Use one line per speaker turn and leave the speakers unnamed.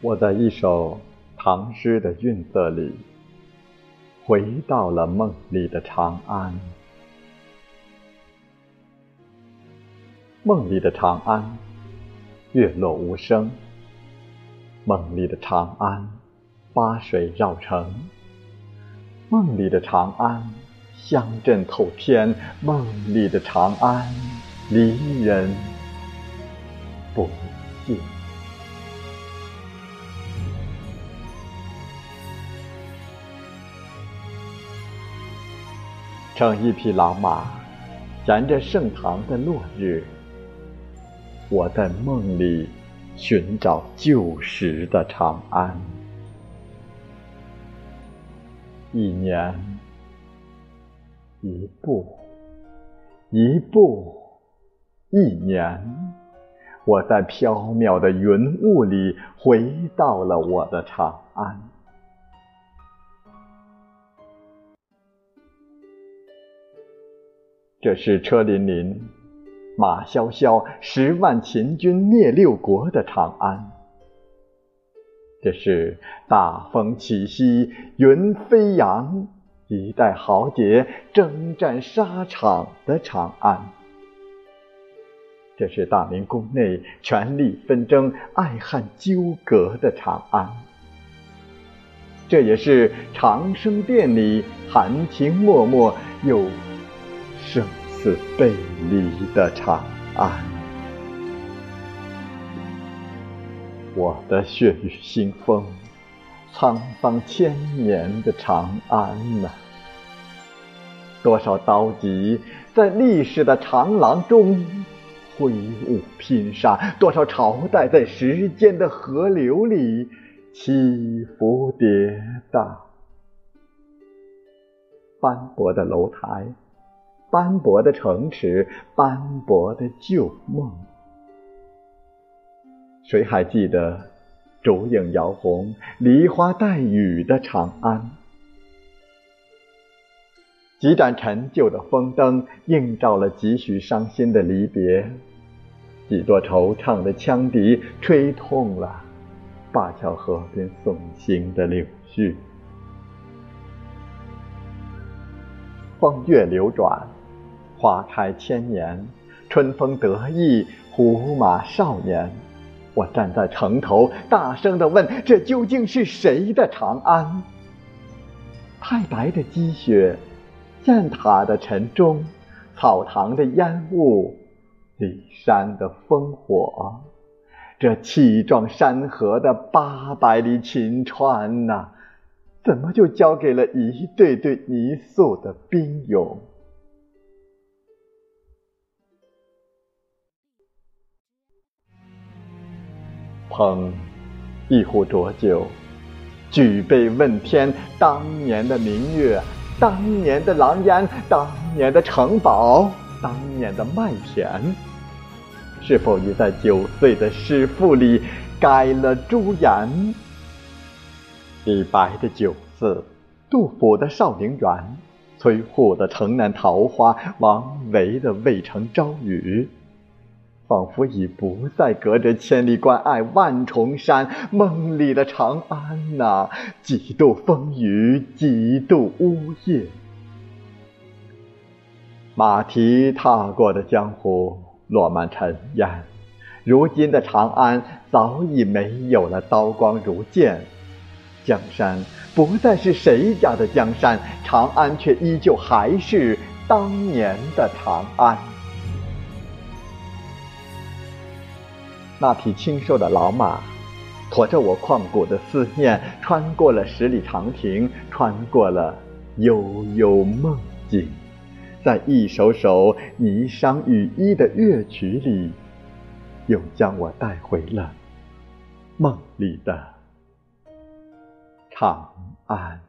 我在一首唐诗的韵色里，回到了梦里的长安。梦里的长安，月落无声。梦里的长安，八水绕城。梦里的长安，香阵透天。梦里的长安，离人不乘一匹老马，沿着盛唐的落日，我在梦里寻找旧时的长安。一年，一步，一步，一年，我在飘渺的云雾里回到了我的长安。这是车辚辚、马萧萧、十万秦军灭六国的长安；这是大风起兮云飞扬，一代豪杰征战沙场的长安；这是大明宫内权力纷争、爱恨纠葛的长安；这也是长生殿里含情脉脉又。生死背离的长安，我的血雨腥风、沧桑千年的长安呐！多少刀戟在历史的长廊中挥舞拼杀，多少朝代在时间的河流里起伏跌宕，斑驳的楼台。斑驳的城池，斑驳的旧梦，谁还记得烛影摇红、梨花带雨的长安？几盏陈旧的风灯映照了几许伤心的离别，几多惆怅的羌笛吹痛了灞桥河边送行的柳絮。风月流转。花开千年，春风得意，胡马少年。我站在城头，大声地问：这究竟是谁的长安？太白的积雪，雁塔的晨钟，草堂的烟雾，骊山的烽火，这气壮山河的八百里秦川呐，怎么就交给了一对对泥塑的兵俑？捧一壶浊酒，举杯问天。当年的明月，当年的狼烟，当年的城堡，当年的麦田，是否已在九岁的诗赋里改了朱颜？李白的酒肆，杜甫的少陵园，崔护的城南桃花，王维的渭城朝雨。仿佛已不再隔着千里关隘万重山，梦里的长安呐，几度风雨，几度呜咽。马蹄踏过的江湖落满尘烟，如今的长安早已没有了刀光如剑，江山不再是谁家的江山，长安却依旧还是当年的长安。那匹清瘦的老马，驮着我旷古的思念，穿过了十里长亭，穿过了悠悠梦境，在一首首霓裳羽衣的乐曲里，又将我带回了梦里的长安。